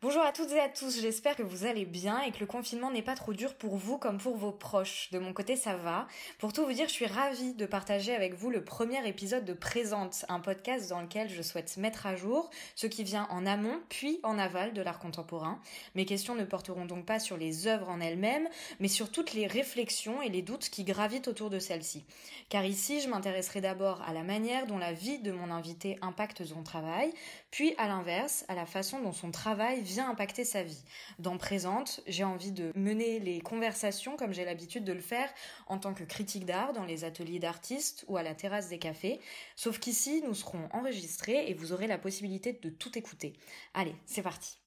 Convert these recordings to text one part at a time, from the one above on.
Bonjour à toutes et à tous, j'espère que vous allez bien et que le confinement n'est pas trop dur pour vous comme pour vos proches. De mon côté, ça va. Pour tout vous dire, je suis ravie de partager avec vous le premier épisode de Présente, un podcast dans lequel je souhaite mettre à jour ce qui vient en amont puis en aval de l'art contemporain. Mes questions ne porteront donc pas sur les œuvres en elles-mêmes, mais sur toutes les réflexions et les doutes qui gravitent autour de celles-ci. Car ici, je m'intéresserai d'abord à la manière dont la vie de mon invité impacte son travail, puis à l'inverse, à la façon dont son travail vient impacter sa vie. Dans Présente, j'ai envie de mener les conversations comme j'ai l'habitude de le faire en tant que critique d'art dans les ateliers d'artistes ou à la terrasse des cafés. Sauf qu'ici, nous serons enregistrés et vous aurez la possibilité de tout écouter. Allez, c'est parti.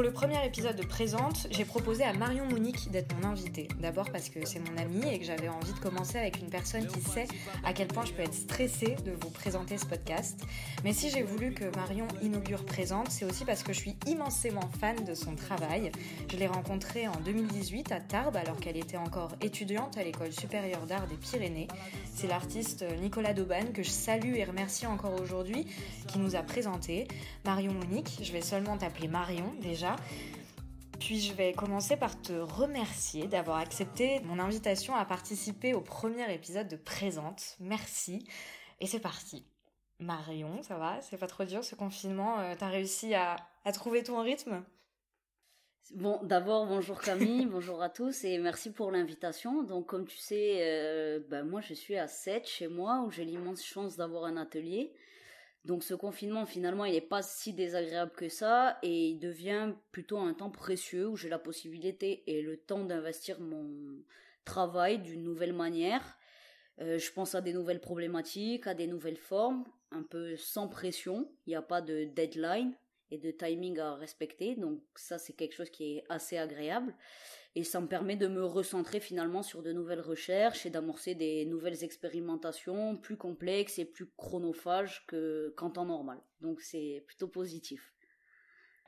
Pour le premier épisode de Présente, j'ai proposé à Marion Monique d'être mon invitée. D'abord parce que c'est mon amie et que j'avais envie de commencer avec une personne qui sait à quel point je peux être stressée de vous présenter ce podcast. Mais si j'ai voulu que Marion inaugure Présente, c'est aussi parce que je suis immensément fan de son travail. Je l'ai rencontrée en 2018 à Tarbes alors qu'elle était encore étudiante à l'école supérieure d'art des Pyrénées. C'est l'artiste Nicolas Dauban que je salue et remercie encore aujourd'hui qui nous a présenté. Marion Monique, je vais seulement t'appeler Marion déjà puis je vais commencer par te remercier d'avoir accepté mon invitation à participer au premier épisode de Présente. Merci. Et c'est parti. Marion, ça va? C'est pas trop dur ce confinement euh, T'as réussi à, trouver ton rythme? Bon, d'abord, bonjour Camille, bonjour à tous et merci pour l'invitation. Donc, comme tu sais, euh, ben moi je suis à 7 chez moi où j'ai l'immense chance d'avoir un atelier. Donc ce confinement finalement il n'est pas si désagréable que ça et il devient plutôt un temps précieux où j'ai la possibilité et le temps d'investir mon travail d'une nouvelle manière. Euh, je pense à des nouvelles problématiques, à des nouvelles formes, un peu sans pression. Il n'y a pas de deadline et de timing à respecter. Donc ça, c'est quelque chose qui est assez agréable. Et ça me permet de me recentrer finalement sur de nouvelles recherches et d'amorcer des nouvelles expérimentations plus complexes et plus chronophages que qu'en temps normal. Donc c'est plutôt positif.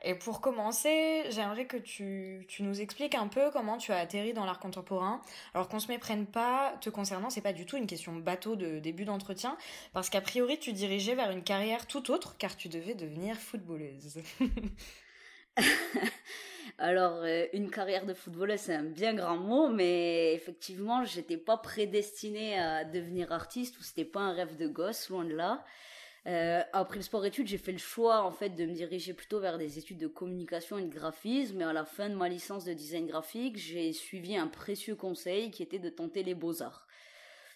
Et pour commencer, j'aimerais que tu, tu nous expliques un peu comment tu as atterri dans l'art contemporain. Alors qu'on se méprenne pas, te concernant, c'est pas du tout une question bateau de début d'entretien, parce qu'a priori tu dirigeais vers une carrière tout autre, car tu devais devenir footballeuse. Alors, euh, une carrière de footballeuse, c'est un bien grand mot, mais effectivement, j'étais pas prédestinée à devenir artiste, ou c'était pas un rêve de gosse, loin de là. Euh, après le sport études, j'ai fait le choix en fait de me diriger plutôt vers des études de communication et de graphisme. Mais à la fin de ma licence de design graphique, j'ai suivi un précieux conseil qui était de tenter les beaux arts.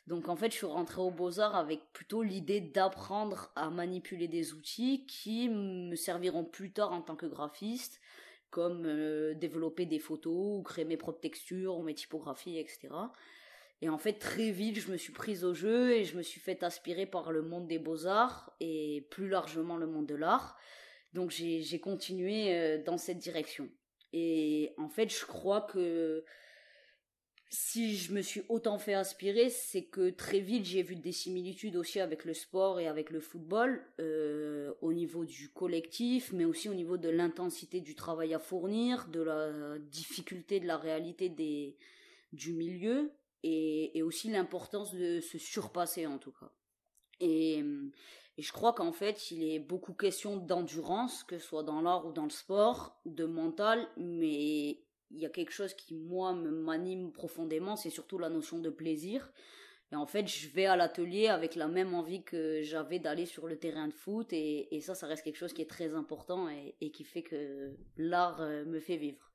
Donc en fait, je suis rentrée aux beaux-arts avec plutôt l'idée d'apprendre à manipuler des outils qui me serviront plus tard en tant que graphiste, comme euh, développer des photos ou créer mes propres textures ou mes typographies, etc. Et en fait, très vite, je me suis prise au jeu et je me suis fait aspirer par le monde des beaux-arts et plus largement le monde de l'art. Donc j'ai continué euh, dans cette direction. Et en fait, je crois que si je me suis autant fait aspirer, c'est que très vite j'ai vu des similitudes aussi avec le sport et avec le football, euh, au niveau du collectif, mais aussi au niveau de l'intensité du travail à fournir, de la difficulté de la réalité des du milieu et, aussi l'importance de se surpasser en tout cas. Et je crois qu'en fait, il est beaucoup question d'endurance, que ce soit dans l'art ou dans le sport, de mental, mais il y a quelque chose qui, moi, me m'anime profondément, c'est surtout la notion de plaisir. Et en fait, je vais à l'atelier avec la même envie que j'avais d'aller sur le terrain de foot, et, ça, ça reste quelque chose qui est très important et, et qui fait que l'art euh, me fait vivre.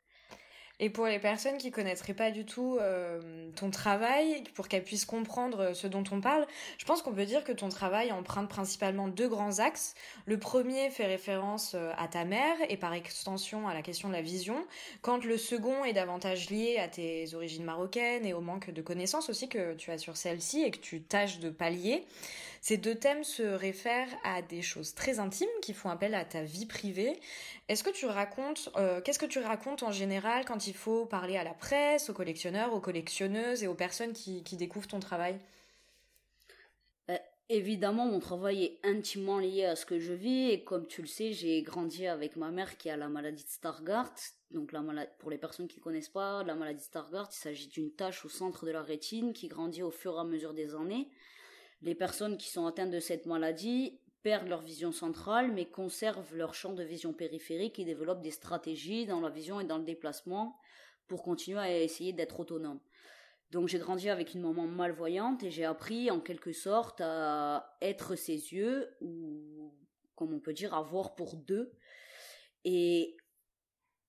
Et pour les personnes qui connaîtraient pas du tout euh, ton travail, pour qu'elles puissent comprendre ce dont on parle, je pense qu'on peut dire que ton travail emprunte principalement deux grands axes. Le premier fait référence euh, à ta mère et par extension à la question de la vision, quand le second est davantage lié à tes origines marocaines et au manque de connaissances aussi que tu as sur celle-ci et que tu tâches de pallier. Ces deux thèmes se réfèrent à des choses très intimes qui font appel à ta vie privée. Est-ce que tu racontes, euh, qu'est-ce que tu racontes en général quand il faut parler à la presse, aux collectionneurs, aux collectionneuses et aux personnes qui, découvrent ton travail? Euh, Évidemment, mon travail est intimement lié à ce que je vis et comme tu le sais, j'ai grandi avec ma mère qui a la maladie de Stargardt. Donc la pour les personnes qui ne connaissent pas, la maladie de Stargardt, il s'agit d'une tache au centre de la rétine qui grandit au fur et à mesure des années. Les personnes qui sont atteintes de cette maladie perdent leur vision centrale mais conservent leur champ de vision périphérique et développent des stratégies dans la vision et dans le déplacement pour continuer à essayer d'être autonomes. Donc j'ai grandi avec une maman malvoyante et j'ai appris en quelque sorte à être ses yeux ou comme on peut dire à voir pour deux. Et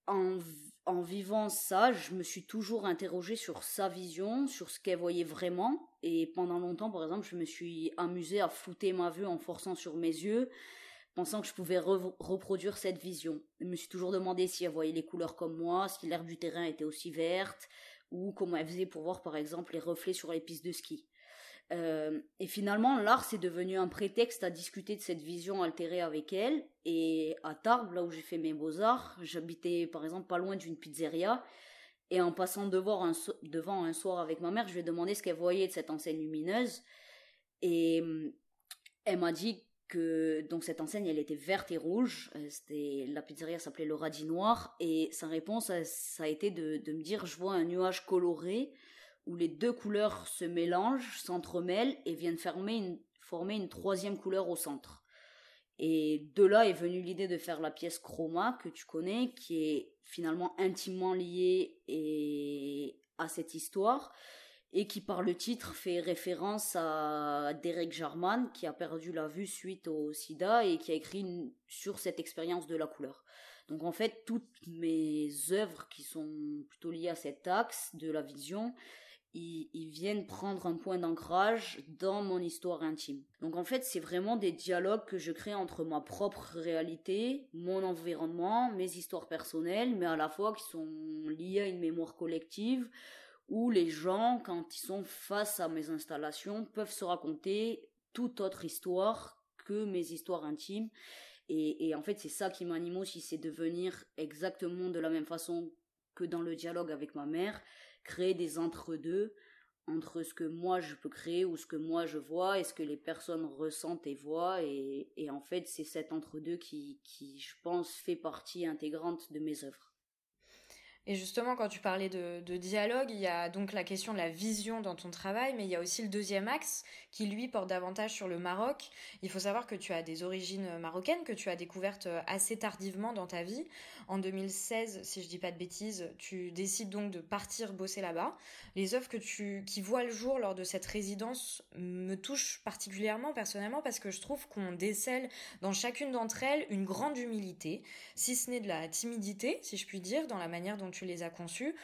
en, en vivant ça, je me suis toujours interrogée sur sa vision, sur ce qu'elle voyait vraiment. Et pendant longtemps, par exemple, je me suis amusée à flouter ma vue en forçant sur mes yeux, pensant que je pouvais reproduire cette vision. Je me suis toujours demandé si elle voyait les couleurs comme moi, si l'herbe du terrain était aussi verte, ou comment elle faisait pour voir par exemple les reflets sur les pistes de ski. Euh, et finalement, l'art c'est devenu un prétexte à discuter de cette vision altérée avec elle. Et à Tarbes, là où j'ai fait mes beaux-arts, j'habitais par exemple pas loin d'une pizzeria. Et en passant devant un, devant un soir avec ma mère, je lui ai demandé ce qu'elle voyait de cette enseigne lumineuse. Et hum, elle m'a dit donc cette enseigne elle était verte et rouge euh, c'était la pizzeria s'appelait le radis noir et sa réponse ça a été de, me dire je vois un nuage coloré où les deux couleurs se mélangent s'entremêlent et viennent former une, former une troisième couleur au centre et de là est venue l'idée de faire la pièce chroma que tu connais qui est finalement intimement liée et à cette histoire et qui par le titre fait référence à Derek Jarman qui a perdu la vue suite au sida et qui a écrit sur cette expérience de la couleur. Donc en fait toutes mes œuvres qui sont plutôt liées à cet axe de la vision, ils, viennent prendre un point d'ancrage dans mon histoire intime. Donc en fait c'est vraiment des dialogues que je crée entre ma propre réalité, mon environnement, mes histoires personnelles, mais à la fois qui sont liées à une mémoire collective où les gens, quand ils sont face à mes installations, peuvent se raconter toute autre histoire que mes histoires intimes. Et, en fait, c'est ça qui m'anime aussi, c'est de venir exactement de la même façon que dans le dialogue avec ma mère, créer des entre-deux entre ce que moi je peux créer ou ce que moi je vois et ce que les personnes ressentent et voient. Et, et en fait, c'est cet entre-deux qui, qui, je pense, fait partie intégrante de mes œuvres. Et justement, quand tu parlais de, dialogue, il y a donc la question de la vision dans ton travail, mais il y a aussi le deuxième axe qui, lui, porte davantage sur le Maroc. Il faut savoir que tu as des origines marocaines, que tu as découvertes assez tardivement dans ta vie. En 2016, si je dis pas de bêtises, tu décides donc de partir bosser là-bas. Les œuvres que tu, qui voient le jour lors de cette résidence me touchent particulièrement personnellement parce que je trouve qu'on décèle dans chacune d'entre elles une grande humilité, si ce n'est de la timidité, si je puis dire, dans la manière dont tu les as conçus,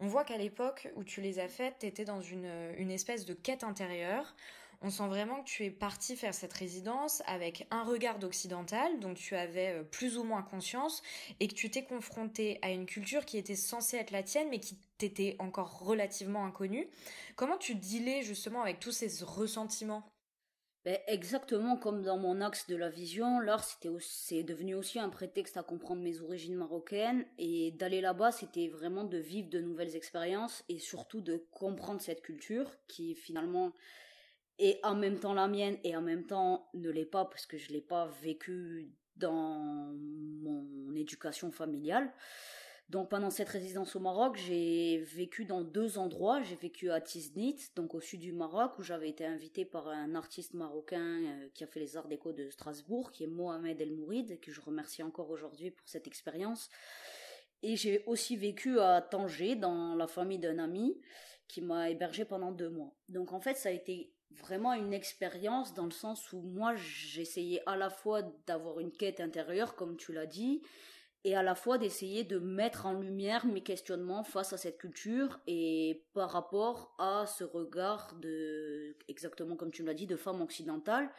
on voit qu'à l'époque où tu les as faites, tu étais dans une, une espèce de quête intérieure. On sent vraiment que tu es parti faire cette résidence avec un regard occidental dont tu avais euh, plus ou moins conscience et que tu t'es confronté à une culture qui était censée être la tienne mais qui t'était encore relativement inconnue. Comment tu dealais justement avec tous ces ressentiments? Ben, exactement comme dans mon axe de la vision, l'art c'était c'est devenu aussi un prétexte à comprendre mes origines marocaines et d'aller là-bas c'était vraiment de vivre de nouvelles expériences et surtout de comprendre cette culture qui finalement est en même temps la mienne et en même temps ne l'est pas parce que je l'ai pas vécu dans mon éducation familiale. Donc pendant cette résidence au Maroc, j'ai vécu dans deux endroits. J'ai vécu à Tiznit, donc au sud du Maroc, où j'avais été invitée par un artiste marocain euh, qui a fait les arts déco de Strasbourg, qui est Mohamed El Mourid, que je remercie encore aujourd'hui pour cette expérience. Et j'ai aussi vécu à Tanger, dans la famille d'un ami, qui m'a hébergé pendant deux mois. Donc en fait, ça a été vraiment une expérience dans le sens où moi, j'essayais à la fois d'avoir une quête intérieure, comme tu l'as dit, et à la fois d'essayer de mettre en lumière mes questionnements face à cette culture et par rapport à ce regard de, exactement comme tu me l'as dit, de femme occidentale.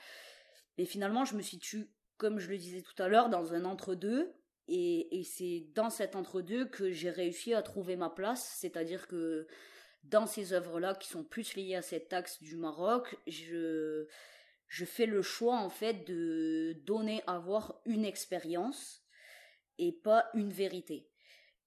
Et finalement, je me situe, comme je le disais tout à l'heure, dans un entre-deux. Et, et c'est dans cet entre-deux que j'ai réussi à trouver ma place. C'est-à-dire que dans ces œuvres-là, qui sont plus liées à cet axe du Maroc, je, je fais le choix, en fait, de donner à voir une expérience et pas une vérité.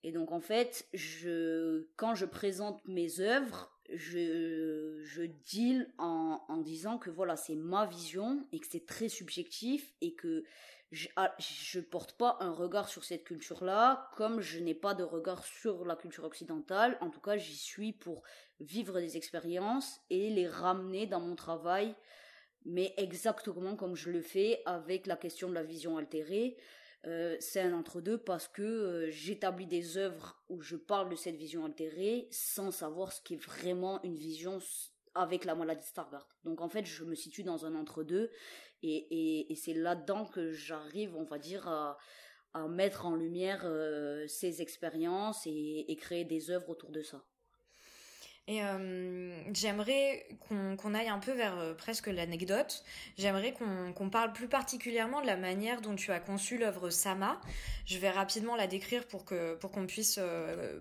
Et donc en fait, je, quand je présente mes œuvres, je, je deal en, disant que voilà, c'est ma vision et que c'est très subjectif et que je, ah, je porte pas un regard sur cette culture-là, comme je n'ai pas de regard sur la culture occidentale. En tout cas, j'y suis pour vivre des expériences et les ramener dans mon travail, mais exactement comme je le fais avec la question de la vision altérée. Euh, c'est un entre-deux parce que euh, j'établis des œuvres où je parle de cette vision altérée sans savoir ce qui est vraiment une vision avec la maladie Stargardt. Donc en fait, je me situe dans un entre-deux et, et, c'est là-dedans que j'arrive, on va dire, à, à mettre en lumière euh, ces expériences et, et, créer des œuvres autour de ça. Et euh, j'aimerais qu'on aille un peu vers euh, presque l'anecdote. J'aimerais qu'on parle plus particulièrement de la manière dont tu as conçu l'œuvre Sama. Je vais rapidement la décrire pour que pour qu'on puisse euh,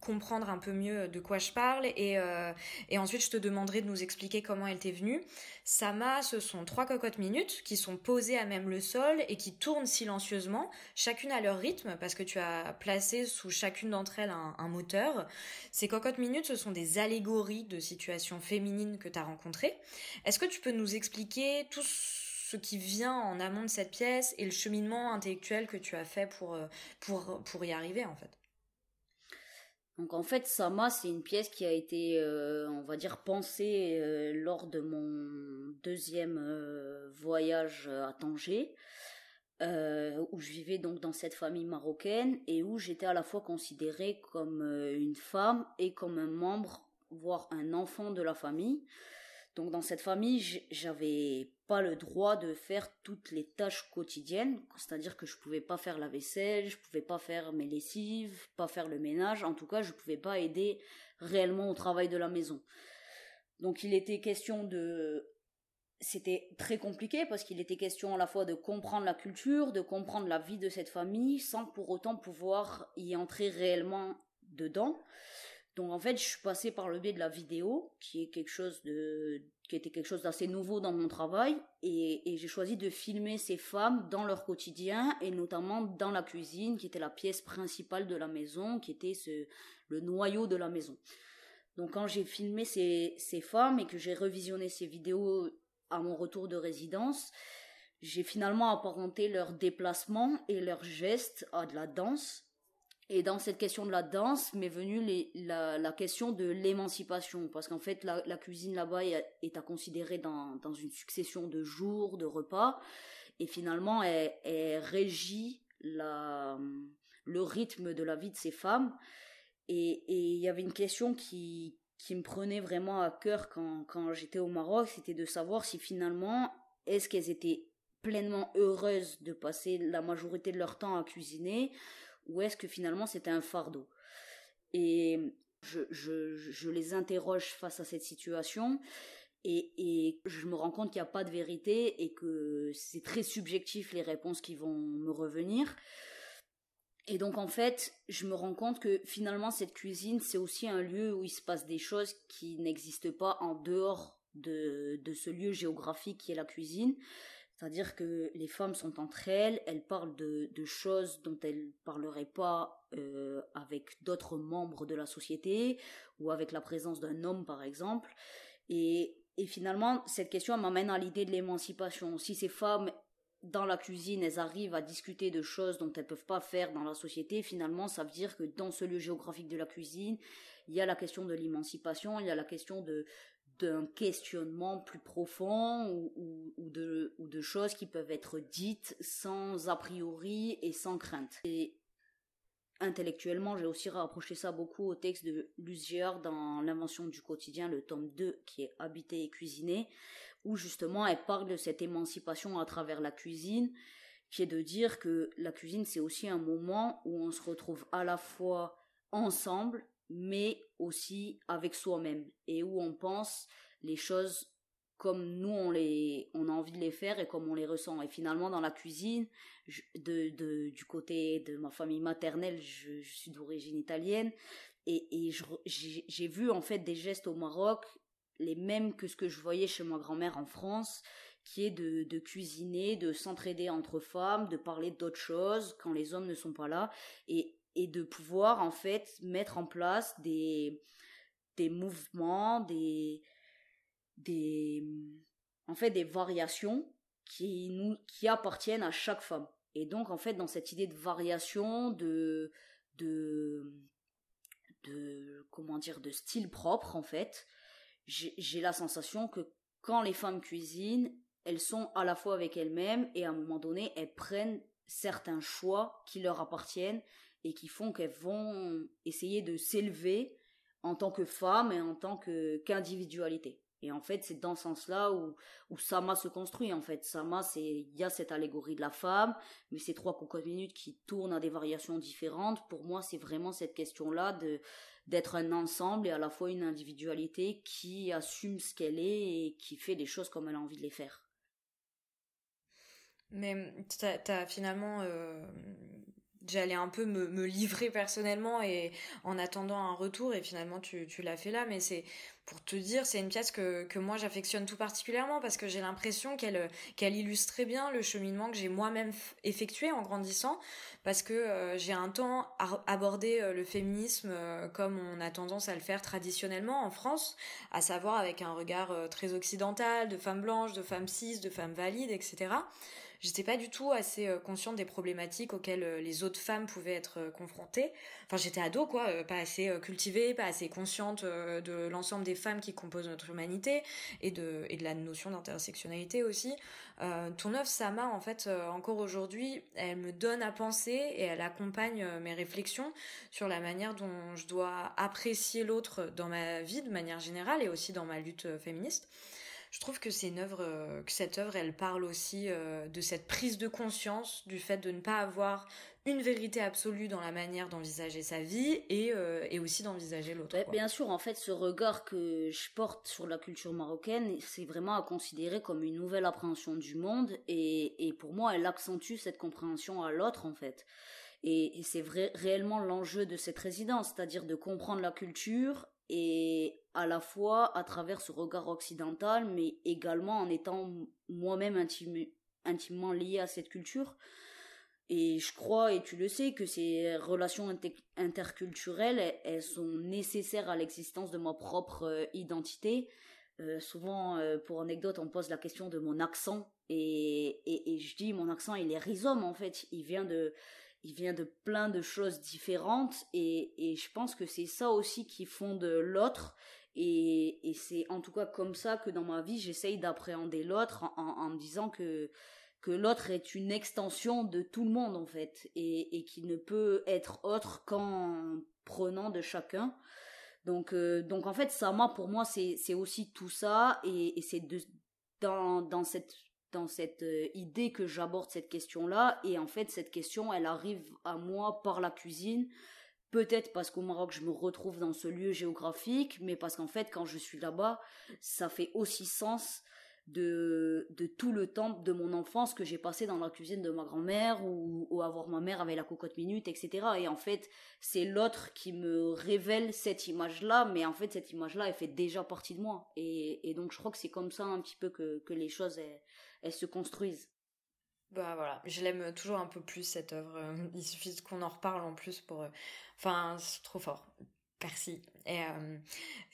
comprendre un peu mieux de quoi je parle et, et ensuite je te demanderai de nous expliquer comment elle t'est venue. Sama, ce sont trois cocottes minutes qui sont posées à même le sol et qui tournent silencieusement, chacune à leur rythme parce que tu as placé sous chacune d'entre elles un, un, moteur. Ces cocottes minutes, ce sont des allégories de situations féminines que tu as rencontrées. Est-ce que tu peux nous expliquer tout ce qui vient en amont de cette pièce et le cheminement intellectuel que tu as fait pour, euh, pour, pour y arriver en fait? Donc en fait, Sama, c'est une pièce qui a été, euh, on va dire, pensée euh, lors de mon deuxième voyage à Tanger, où je vivais donc dans cette famille marocaine et où j'étais à la fois considérée comme une femme et comme un membre, voire un enfant de la famille. Donc dans cette famille, j'avais pas le droit de faire toutes les tâches quotidiennes, c'est-à-dire que je pouvais pas faire la vaisselle, je pouvais pas faire mes lessives, pas faire le ménage, en tout cas, je pouvais pas aider réellement au travail de la maison. Donc il était question de c'était très compliqué parce qu'il était question à la fois de comprendre la culture, de comprendre la vie de cette famille sans pour autant pouvoir y entrer réellement dedans. Donc en fait, je suis passée par le biais de la vidéo, qui est quelque chose de, qui était quelque chose d'assez nouveau dans mon travail, et, j'ai choisi de filmer ces femmes dans leur quotidien et notamment dans la cuisine, qui était la pièce principale de la maison, qui était le noyau de la maison. Donc quand j'ai filmé ces femmes et que j'ai revisionné ces vidéos à mon retour de résidence, j'ai finalement apparenté leurs déplacements et leurs gestes à de la danse. Et dans cette question de la danse m'est venue la, question de l'émancipation, parce qu'en fait la, cuisine là-bas est, à considérer dans, une succession de jours, de repas, et finalement elle, elle régit le rythme de la vie de ces femmes. Et il y avait une question qui, qui me prenait vraiment à cœur quand, quand j'étais au Maroc, c'était de savoir si finalement, est-ce qu'elles étaient pleinement heureuses de passer la majorité de leur temps à cuisiner, ou est-ce que finalement c'était un fardeau Et je, je, les interroge face à cette situation et, et je me rends compte qu'il n'y a pas de vérité et que c'est très subjectif les réponses qui vont me revenir. Et donc en fait, je me rends compte que finalement cette cuisine, c'est aussi un lieu où il se passe des choses qui n'existent pas en dehors de, de ce lieu géographique qui est la cuisine. C'est-à-dire que les femmes sont entre elles, elles parlent de, de choses dont elles parleraient pas euh, avec d'autres membres de la société ou avec la présence d'un homme par exemple. Et, et finalement, cette question m'amène à l'idée de l'émancipation. Si ces femmes dans la cuisine, elles arrivent à discuter de choses dont elles peuvent pas faire dans la société, finalement, ça veut dire que dans ce lieu géographique de la cuisine, il y a la question de l'émancipation, il y a la question d'un questionnement plus profond ou, de, choses qui peuvent être dites sans a priori et sans crainte. Et intellectuellement, j'ai aussi rapproché ça beaucoup au texte de Lucier dans L'invention du quotidien, le tome 2, qui est Habité et cuisiné, où justement elle parle de cette émancipation à travers la cuisine, qui est de dire que la cuisine c'est aussi un moment où on se retrouve à la fois ensemble mais aussi avec soi-même et où on pense les choses comme nous on les on a envie de les faire et comme on les ressent. Et finalement dans la cuisine du côté de ma famille maternelle je, suis d'origine italienne et j'ai vu en fait des gestes au Maroc les mêmes que ce que je voyais chez ma grand-mère en France qui est de, cuisiner, de s'entraider entre femmes, de parler d'autres choses quand les hommes ne sont pas là. Et, et de pouvoir en fait mettre en place des des mouvements, des, des, en fait, des variations qui nous, qui appartiennent à chaque femme. Et donc, en fait, dans cette idée de variation, de, de, de, comment dire, de style propre, en fait, j'ai la sensation que quand les femmes cuisinent, elles sont à la fois avec elles-mêmes et à un moment donné, elles prennent certains choix qui leur appartiennent et qui font qu'elles vont essayer de s'élever en tant que femme et en tant qu'individualité. Et en fait, c'est dans ce sens-là où, où Sama se construit, en fait. Sama, c'est, il y a cette allégorie de la femme, mais ces trois cocottes minutes qui tournent à des variations différentes. Pour moi, c'est vraiment cette question-là de, d'être un ensemble et à la fois une individualité qui assume ce qu'elle est et qui fait les choses comme elle a envie de les faire. Mais t'as as finalement euh, j'allais un peu me, livrer personnellement et en attendant un retour et finalement tu l'as fait là mais c'est pour te dire c'est une pièce que, que moi j'affectionne tout particulièrement parce que j'ai l'impression qu'elle qu'elle illustre très bien le cheminement que j'ai moi-même effectué en grandissant parce que euh, j'ai un temps abordé euh, le féminisme euh, comme on a tendance à le faire traditionnellement en France à savoir avec un regard très occidental de femmes blanches de femmes cis de femmes valides etc j'étais pas du tout assez euh, consciente des problématiques auxquelles euh, les autres femmes pouvaient être euh, confrontées. Enfin, j'étais ado, quoi, pas assez cultivée, pas assez consciente de l'ensemble des femmes qui composent notre humanité et de, et de la notion d'intersectionnalité aussi. ton œuvre, Sama, en fait, encore aujourd'hui, elle me donne à penser et elle accompagne mes réflexions sur la manière dont je dois apprécier l'autre dans ma vie de manière générale et aussi dans ma lutte féministe je trouve que c'est une œuvre, euh, que cette œuvre, elle parle aussi euh, de cette prise de conscience du fait de ne pas avoir une vérité absolue dans la manière d'envisager sa vie et, euh, et aussi d'envisager l'autre. bien sûr, en fait, ce regard que je porte sur la culture marocaine, c'est vraiment à considérer comme une nouvelle appréhension du monde et, et pour moi, elle accentue cette compréhension à l'autre, en fait. Et, et c'est vrai, réellement l'enjeu de cette résidence, c'est-à-dire de comprendre la culture et à la fois à travers ce regard occidental, mais également en étant moi-même intimement lié à cette culture. Et je crois, et tu le sais, que ces relations interculturelles, elles, sont nécessaires à l'existence de ma propre euh, identité. Euh, souvent, euh, pour anecdote, on pose la question de mon accent, et, et, et, je dis mon accent, il est rhizome en fait. Il vient de, il vient de plein de choses différentes et, et je pense que c'est ça aussi qui fonde l'autre et, et c'est en tout cas comme ça que dans ma vie j'essaye d'appréhender l'autre en, me disant que que l'autre est une extension de tout le monde en fait et, et qui ne peut être autre qu'en prenant de chacun. Donc euh, donc en fait moi pour moi c'est c'est aussi tout ça et, c'est dans dans cette dans cette euh, idée que j'aborde cette question-là. Et en fait, cette question, elle arrive à moi par la cuisine. Peut-être parce qu'au Maroc, je me retrouve dans ce lieu géographique, mais parce qu'en fait, quand je suis là-bas, ça fait aussi sens de, de tout le temps de mon enfance que j'ai passé dans la cuisine de ma grand-mère ou, ou avoir ma mère avec la cocotte minute, etc. Et en fait, c'est l'autre qui me révèle cette image-là, mais en fait, cette image-là, elle fait déjà partie de moi. Et, donc, je crois que c'est comme ça un petit peu que, que les choses, se construisent. Bah voilà, je l'aime toujours un peu plus cette œuvre. Il suffit qu'on en reparle en plus pour. Euh, enfin, c'est trop fort. Merci. Et, euh,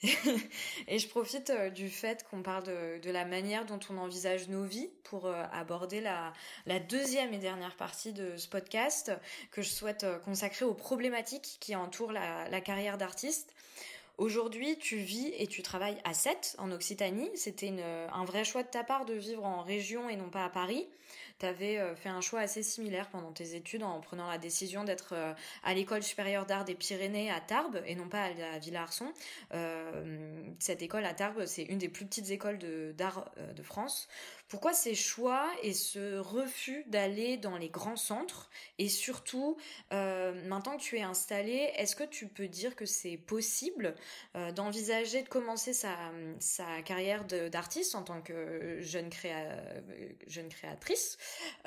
et je profite euh, du fait qu'on parle de, de, la manière dont on envisage nos vies pour euh, aborder la, la deuxième et dernière partie de ce podcast que je souhaite consacrer aux problématiques qui entourent la, la carrière d'artiste. Aujourd'hui, tu vis et tu travailles à Sète, en Occitanie. C'était un vrai choix de ta part de vivre en région et non pas à Paris tu avais euh, fait un choix assez similaire pendant tes études en prenant la décision d'être euh, à l'école supérieure d'art des Pyrénées à Tarbes et non pas à la Villa Arson. Euh, cette école à Tarbes, c'est une des plus petites écoles d'art de, France. Pourquoi ces choix et ce refus d'aller dans les grands centres Et surtout, maintenant que tu es installé, est-ce que tu peux dire que c'est possible d'envisager de commencer sa, carrière d'artiste en tant que jeune créatrice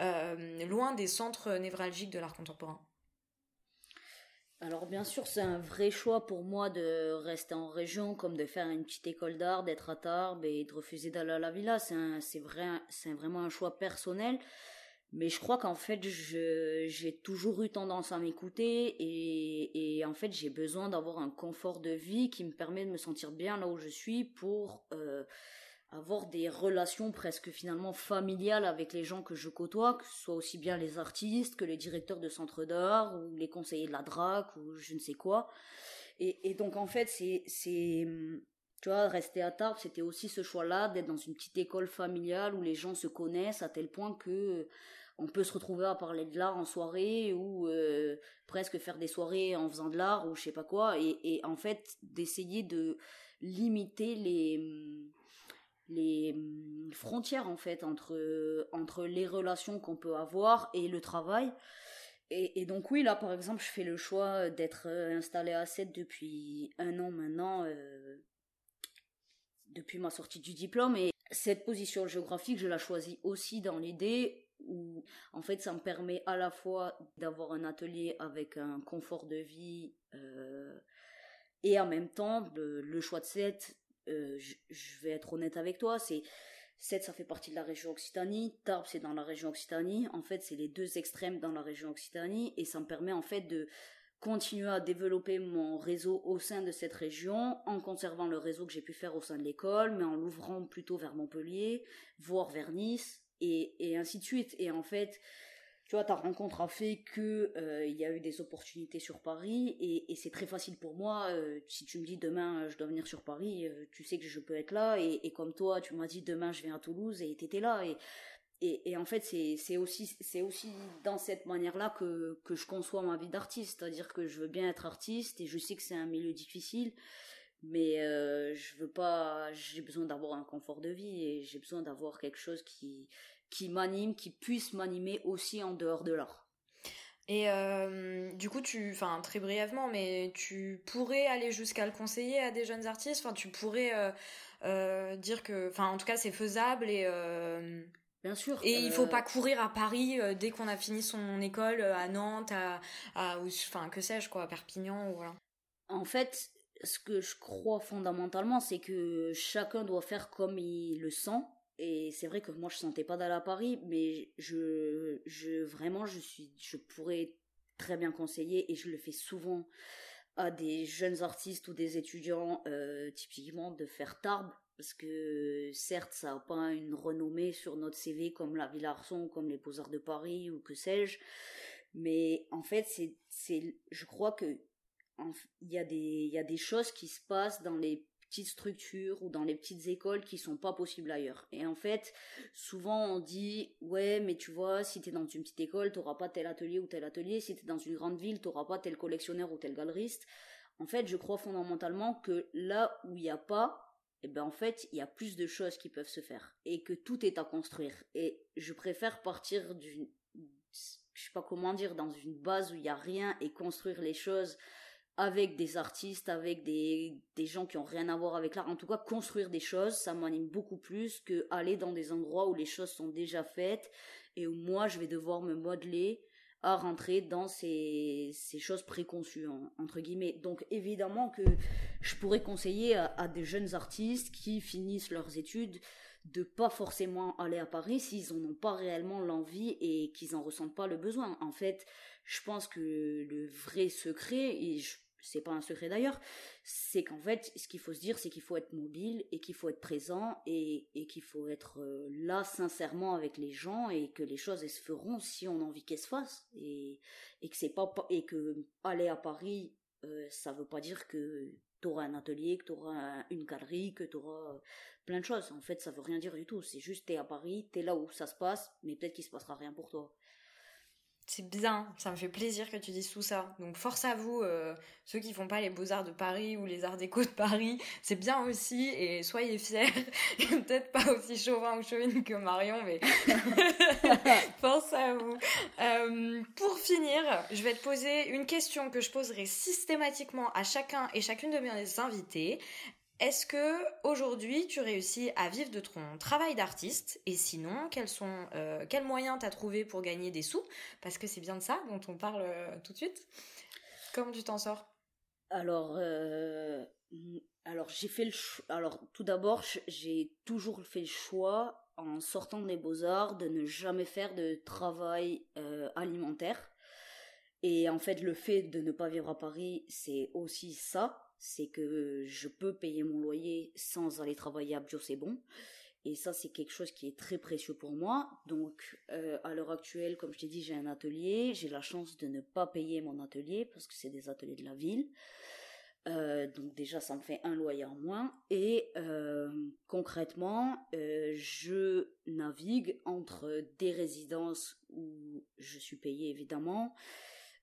euh, loin des centres névralgiques de l'art contemporain? Alors bien sûr, c'est un vrai choix pour moi de rester en région, comme de faire une petite école d'art, d'être à Tarbes et de refuser d'aller à la villa. C'est vrai, c'est vraiment un choix personnel. mais je crois qu'en fait j'ai toujours eu tendance à m'écouter et, et, en fait j'ai besoin d'avoir un confort de vie qui me permet de me sentir bien là où je suis pour euh, avoir des relations presque finalement familiales avec les gens que je côtoie, que ce soit aussi bien les artistes que les directeurs de centres d'art ou les conseillers de la DRAC ou je ne sais quoi. Et, donc en fait c'est tu vois, rester à Tarbes, c'était aussi ce choix-là d'être dans une petite école familiale où les gens se connaissent à tel point que on peut se retrouver à parler de l'art en soirée ou euh, presque faire des soirées en faisant de l'art ou je sais pas quoi et en fait d'essayer de limiter les les frontières en fait entre entre les relations qu'on peut avoir et le travail. Et, donc oui là par exemple je fais le choix d'être installé à 7 depuis un an maintenant euh, depuis ma sortie du diplôme. Et cette position géographique je la choisis aussi dans l'idée où en fait ça me permet à la fois d'avoir un atelier avec un confort de vie euh, et en même temps le, choix de 7 euh, je, vais être honnête avec toi c'est 7 ça fait partie de la région Occitanie Tarbes c'est dans la région Occitanie en fait c'est les deux extrêmes dans la région Occitanie et ça me permet en fait de continuer à développer mon réseau au sein de cette région en conservant le réseau que j'ai pu faire au sein de l'école mais en l'ouvrant plutôt vers Montpellier voire vers Nice et, ainsi de suite. Et en fait, tu vois, ta rencontre a fait que euh, y a eu des opportunités sur Paris et, c'est très facile pour moi. Euh, si tu me dis demain je dois venir sur Paris, euh, tu sais que je peux être là. Et, comme toi, tu m'as dit demain je viens à Toulouse et t'étais là. Et, et, en fait, c'est aussi c'est aussi dans cette manière-là que que je conçois ma vie d'artiste, c'est-à-dire que je veux bien être artiste et je sais que c'est un milieu difficile mais je veux pas j'ai besoin d'avoir un confort de vie et j'ai besoin d'avoir quelque chose qui qui m'anime, qui puisse m'animer aussi en dehors de l'art. Et euh, du coup, tu, enfin très brièvement, mais tu pourrais aller jusqu'à le conseiller à des jeunes artistes? Enfin, tu pourrais euh, euh, dire que, enfin, en tout cas, c'est faisable et. Bien sûr. Et il faut pas courir à Paris dès qu'on a fini son école à Nantes, à, à enfin que sais-je quoi, à Perpignan ou voilà. En fait, ce que je crois fondamentalement, c'est que chacun doit faire comme il le sent et c'est vrai que moi je sentais pas d'aller à Paris, mais je, je vraiment je suis, je pourrais très bien conseiller et je le fais souvent à des jeunes artistes ou des étudiants euh, typiquement de faire Tarbes parce que certes ça n'a pas une renommée sur notre CV comme la Villa Arson comme les Beaux Arts de Paris ou que sais-je, mais en fait c'est c'est je crois que il y a des il y a des choses qui se passent dans les petites structures ou dans les petites écoles qui sont pas possibles ailleurs. Et en fait, souvent on dit ouais, mais tu vois, si tu es dans une petite école, t'auras pas tel atelier ou tel atelier, si tu es dans une grande ville, t'auras pas tel collectionneur ou tel galeriste. En fait, je crois fondamentalement que là où il n'y a pas, eh ben en fait, il y a plus de choses qui peuvent se faire et que tout est à construire. Et je préfère partir d'une je sais pas comment dire dans une base où il y a rien et construire les choses avec des artistes, avec des, des gens qui ont rien à voir avec l'art. En tout cas, construire des choses, ça m'anime beaucoup plus que aller dans des endroits où les choses sont déjà faites et où moi, je vais devoir me modeler à rentrer dans ces, ces choses préconçues, entre guillemets. Donc, évidemment que je pourrais conseiller à, des jeunes artistes qui finissent leurs études de pas forcément aller à Paris s'ils n'en ont pas réellement l'envie et qu'ils en ressentent pas le besoin. En fait, je pense que le vrai secret, et c'est pas un secret d'ailleurs, c'est qu'en fait, ce qu'il faut se dire, c'est qu'il faut être mobile et qu'il faut être présent et, et qu'il faut être euh, là sincèrement avec les gens et que les choses elles se feront si on a envie qu'elles se fassent et, et que c'est pas et que aller à Paris, euh, ça veut pas dire que tu auras un atelier, que tu auras une galerie, que tu auras plein de choses. En fait, ça veut rien dire du tout. C'est juste t'es à Paris, t'es là où ça se passe, mais peut-être qu'il se passera rien pour toi. C'est bien, ça me fait plaisir que tu dises tout ça. Donc force à vous, euh, ceux qui font pas les beaux-arts de Paris ou les arts déco de Paris, c'est bien aussi et soyez fiers. Peut-être pas aussi chauvin ou chauvine que Marion, mais force à vous. Euh, pour finir, je vais te poser une question que je poserai systématiquement à chacun et chacune de mes invités. Est-ce que aujourd'hui tu réussis à vivre de ton travail d'artiste? Et sinon, quels sont euh, quels moyens t'as trouvé pour gagner des sous? Parce que c'est bien de ça dont on parle euh, tout de suite. Comment tu t'en sors? Alors, euh, alors j'ai fait le alors tout d'abord j'ai toujours fait le choix en sortant des beaux-arts, de ne jamais faire de travail alimentaire. Et en fait, le fait de ne pas vivre à Paris, c'est aussi ça. C'est que je peux payer mon loyer sans aller travailler à Bio, c'est bon. Et ça, c'est quelque chose qui est très précieux pour moi. Donc, euh, à l'heure actuelle, comme je t'ai dit, j'ai un atelier. J'ai la chance de ne pas payer mon atelier parce que c'est des ateliers de la ville. Euh, donc déjà, ça me fait un loyer en moins. Et euh, concrètement, je navigue entre des résidences où je suis payée évidemment,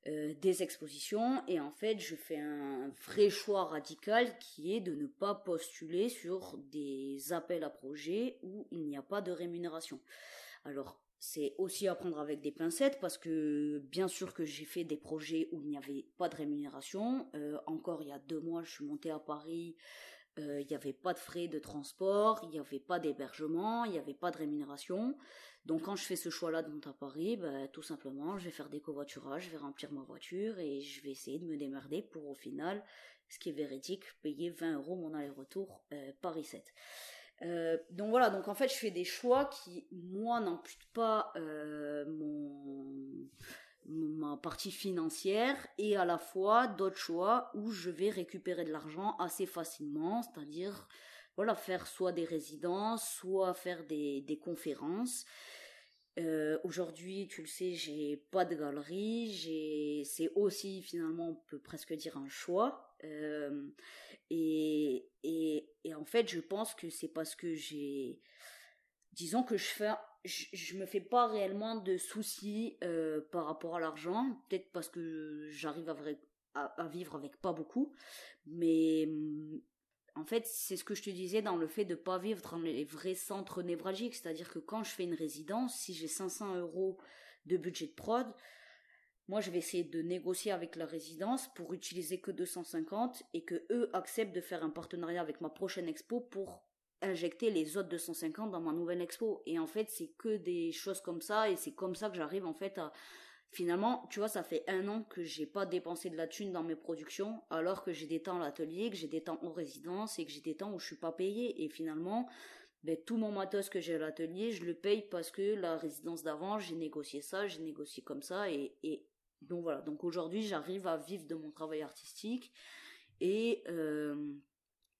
euh, des expositions et en fait je fais un vrai choix radical qui est de ne pas postuler sur des appels à projets où il n'y a pas de rémunération. Alors c'est aussi à prendre avec des pincettes parce que bien sûr que j'ai fait des projets où il n'y avait pas de rémunération. Euh, encore il y a deux mois je suis montée à Paris euh, il n'y avait pas de frais de transport, il n'y avait pas d'hébergement, il n'y avait pas de rémunération. Donc quand je fais ce choix-là de monter à Paris, bah, tout simplement, je vais faire des covoiturages, je vais remplir ma voiture et je vais essayer de me démerder pour au final, ce qui est véridique, payer 20 euros mon aller-retour euh, Paris 7. Euh, donc voilà, donc en fait je fais des choix qui, moi, n'amputent pas euh, mon ma partie financière et à la fois d'autres choix où je vais récupérer de l'argent assez facilement, c'est-à-dire voilà, faire soit des résidences, soit faire des, des conférences. Euh, aujourd'hui, tu le sais, j'ai pas de galerie. C'est aussi finalement, on peut presque dire un choix. Euh, et, et, et en fait, je pense que c'est parce que j'ai, disons que je fais, je, je me fais pas réellement de soucis euh, par rapport à l'argent. Peut-être parce que j'arrive à, à, vivre avec pas beaucoup, mais en fait, c'est ce que je te disais dans le fait de pas vivre dans les vrais centres névralgiques. C'est-à-dire que quand je fais une résidence, si j'ai 500 euros de budget de prod, moi, je vais essayer de négocier avec la résidence pour utiliser que 250 et que eux acceptent de faire un partenariat avec ma prochaine expo pour injecter les autres 250 dans ma nouvelle expo. Et en fait, c'est que des choses comme ça et c'est comme ça que j'arrive en fait à Finalement, tu vois, ça fait un an que j'ai pas dépensé de la thune dans mes productions, alors que j'ai des temps à l'atelier, que j'ai des temps en résidence et que j'ai des temps où je suis pas payée. Et finalement, ben, tout mon matos que j'ai à l'atelier, je le paye parce que la résidence d'avant, j'ai négocié ça, j'ai négocié comme ça et, et donc voilà. Donc aujourd'hui, j'arrive à vivre de mon travail artistique et euh,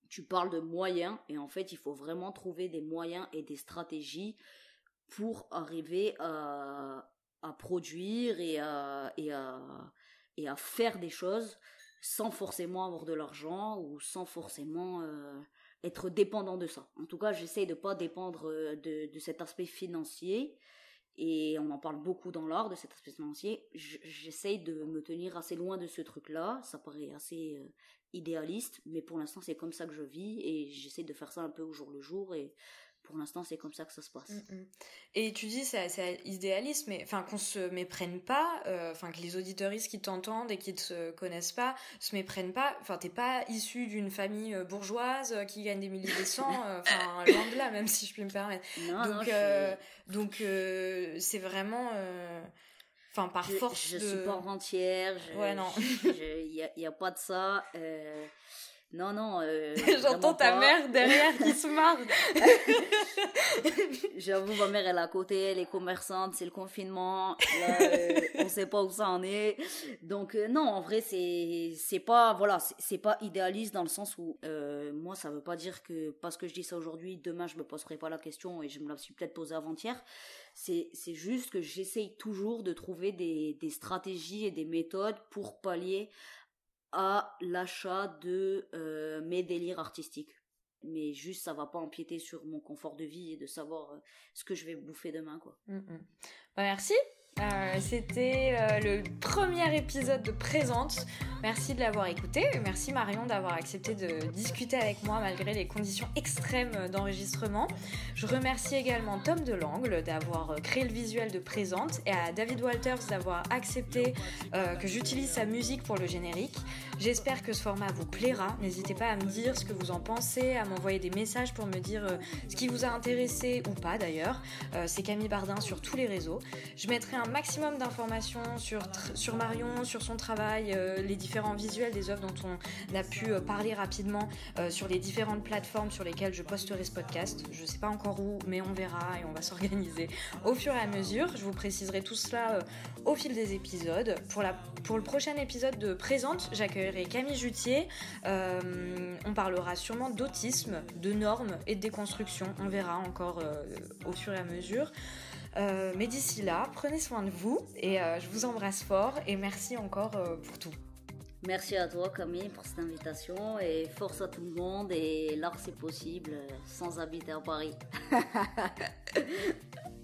tu parles de moyens et en fait, il faut vraiment trouver des moyens et des stratégies pour arriver à, produire et à, et à, et à faire des choses sans forcément avoir de l'argent ou sans forcément euh, être dépendant de ça. En tout cas, j'essaye de pas dépendre euh, de, de cet aspect financier et on en parle beaucoup dans l'art de cet aspect financier. J'essaye de me tenir assez loin de ce truc-là. Ça paraît assez euh, idéaliste, mais pour l'instant c'est comme ça que je vis et j'essaie de faire ça un peu au jour le jour et pour l'instant, c'est comme ça que ça se passe. Mm, mm. Et tu dis, c'est idéaliste, mais enfin qu'on se méprenne pas, euh, enfin que les auditeuristes qui t'entendent et qui te connaissent pas se méprennent pas. Enfin, t'es pas issu d'une famille euh, bourgeoise euh, qui gagne des milliers de cents, enfin loin de là, même si je puis me permettre. Non, donc, donc c'est vraiment. Enfin, par force je, suis pas entière. ouais, non. Il n'y a, y a, pas de ça. Non, non. Euh, J'entends ta mère derrière qui se marre. J'avoue, ma mère, elle est à côté, elle est commerçante, c'est le confinement. Là, euh, on sait pas où ça en est. Donc, euh, non, en vrai, c'est, c'est pas, voilà, c'est pas idéaliste dans le sens où, euh, moi, ça veut pas dire que parce que je dis ça aujourd'hui, demain, je me poserai pas la question et je me la suis peut-être posée avant-hier. C'est, c'est juste que j'essaye toujours de trouver des, des stratégies et des méthodes pour pallier à l'achat de euh, mes délires artistiques. Mais juste, ça va pas empiéter sur mon confort de vie et de savoir euh, ce que je vais bouffer demain, quoi. Mm, mm. Bah, merci. Euh, c'était euh, le premier épisode de Présente. Merci de l'avoir écouté. Merci Marion d'avoir accepté de discuter avec moi malgré les conditions extrêmes d'enregistrement. Je remercie également Tom DeLangle d'avoir euh, créé le visuel de Présente et à David Walters d'avoir accepté que j'utilise sa musique pour le générique. J'espère que ce format vous plaira. N'hésitez pas à me dire ce que vous en pensez, à m'envoyer des messages pour me dire ce qui vous a intéressé ou pas d'ailleurs. C'est Camille Bardin sur tous les réseaux. Je mettrai un maximum d'informations sur, sur Marion, sur son travail, euh, les différents visuels des œuvres dont on a pu euh, parler rapidement sur les différentes plateformes sur lesquelles je posterai ce podcast. Je ne sais pas encore où, mais on verra et on va s'organiser au fur et à mesure. Je vous préciserai tout cela au fil des épisodes. Pour, la, pour le prochain épisode de Présente, j'accueillerai Camille Jutier. on parlera sûrement d'autisme, de normes et de déconstruction. On verra encore au fur et à mesure. Euh, mais d'ici là, prenez soin de vous et euh, je vous embrasse fort et merci encore euh, pour tout. Merci à toi Camille pour cette invitation et force à tout le monde et l'art c'est possible sans habiter à Paris.